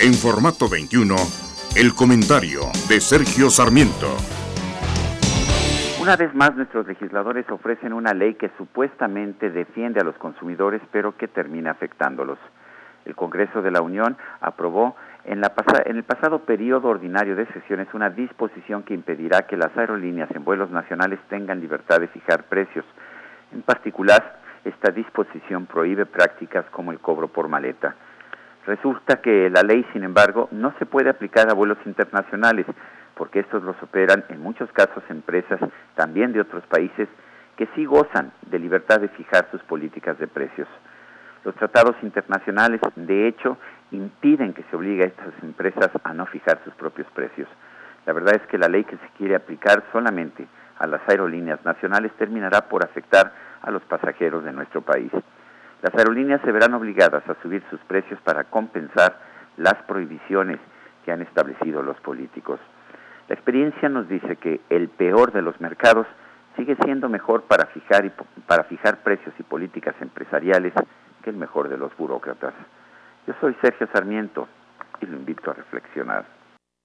En formato 21, el comentario de Sergio Sarmiento. Una vez más, nuestros legisladores ofrecen una ley que supuestamente defiende a los consumidores, pero que termina afectándolos. El Congreso de la Unión aprobó en, el pasado periodo ordinario de sesiones una disposición que impedirá que las aerolíneas en vuelos nacionales tengan libertad de fijar precios. En particular, esta disposición prohíbe prácticas como el cobro por maleta. Resulta que la ley, sin embargo, no se puede aplicar a vuelos internacionales, porque estos los operan en muchos casos empresas también de otros países que sí gozan de libertad de fijar sus políticas de precios. Los tratados internacionales, de hecho, impiden que se obligue a estas empresas a no fijar sus propios precios. La verdad es que la ley que se quiere aplicar solamente a las aerolíneas nacionales terminará por afectar a los pasajeros de nuestro país. Las aerolíneas se verán obligadas a subir sus precios para compensar las prohibiciones que han establecido los políticos. La experiencia nos dice que el peor de los mercados sigue siendo mejor para fijar, y, para fijar precios y políticas empresariales que el mejor de los burócratas. Yo soy Sergio Sarmiento y lo invito a reflexionar.